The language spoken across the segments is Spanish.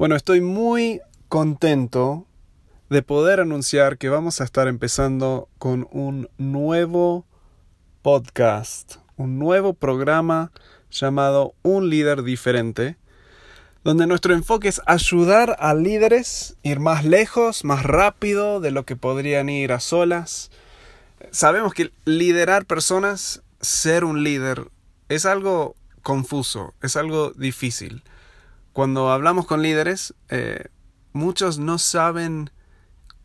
Bueno, estoy muy contento de poder anunciar que vamos a estar empezando con un nuevo podcast, un nuevo programa llamado Un líder diferente, donde nuestro enfoque es ayudar a líderes a ir más lejos, más rápido de lo que podrían ir a solas. Sabemos que liderar personas, ser un líder, es algo confuso, es algo difícil. Cuando hablamos con líderes, eh, muchos no saben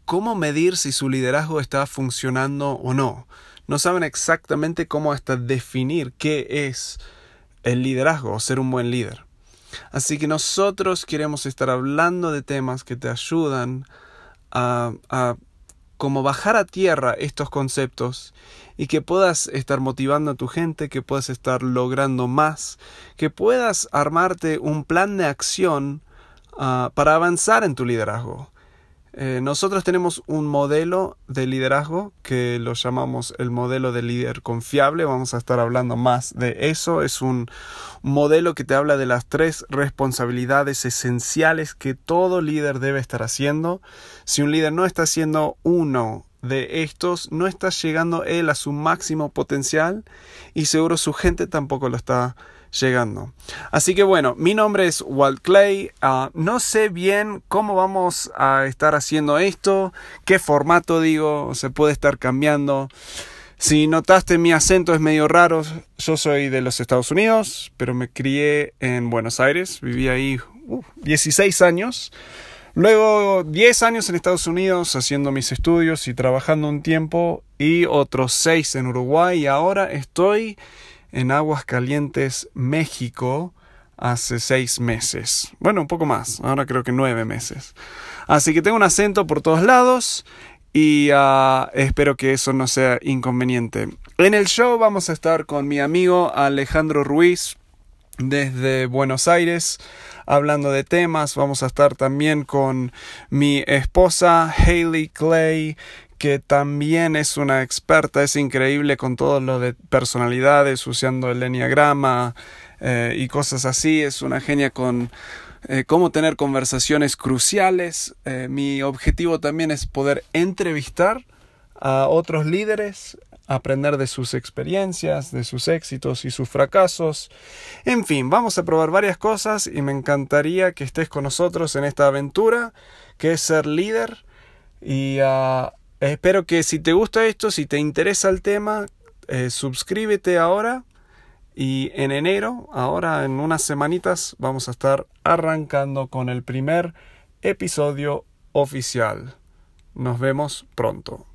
cómo medir si su liderazgo está funcionando o no. No saben exactamente cómo hasta definir qué es el liderazgo o ser un buen líder. Así que nosotros queremos estar hablando de temas que te ayudan a, a como bajar a tierra estos conceptos y que puedas estar motivando a tu gente, que puedas estar logrando más, que puedas armarte un plan de acción uh, para avanzar en tu liderazgo. Eh, nosotros tenemos un modelo de liderazgo que lo llamamos el modelo de líder confiable. Vamos a estar hablando más de eso. Es un modelo que te habla de las tres responsabilidades esenciales que todo líder debe estar haciendo. Si un líder no está haciendo uno de estos, no está llegando él a su máximo potencial y seguro su gente tampoco lo está llegando. Así que bueno, mi nombre es Walt Clay. Ah, no sé bien cómo vamos a estar haciendo esto, qué formato digo, se puede estar cambiando. Si notaste mi acento es medio raro, yo soy de los Estados Unidos, pero me crié en Buenos Aires, viví ahí 16 años. Luego 10 años en Estados Unidos haciendo mis estudios y trabajando un tiempo y otros 6 en Uruguay y ahora estoy en Aguas Calientes, México, hace seis meses. Bueno, un poco más, ahora creo que nueve meses. Así que tengo un acento por todos lados y uh, espero que eso no sea inconveniente. En el show vamos a estar con mi amigo Alejandro Ruiz desde Buenos Aires hablando de temas. Vamos a estar también con mi esposa Hayley Clay que también es una experta, es increíble con todo lo de personalidades, usando el enneagrama eh, y cosas así, es una genia con eh, cómo tener conversaciones cruciales. Eh, mi objetivo también es poder entrevistar a otros líderes, aprender de sus experiencias, de sus éxitos y sus fracasos. En fin, vamos a probar varias cosas y me encantaría que estés con nosotros en esta aventura que es ser líder y a Espero que si te gusta esto, si te interesa el tema, eh, suscríbete ahora y en enero, ahora en unas semanitas, vamos a estar arrancando con el primer episodio oficial. Nos vemos pronto.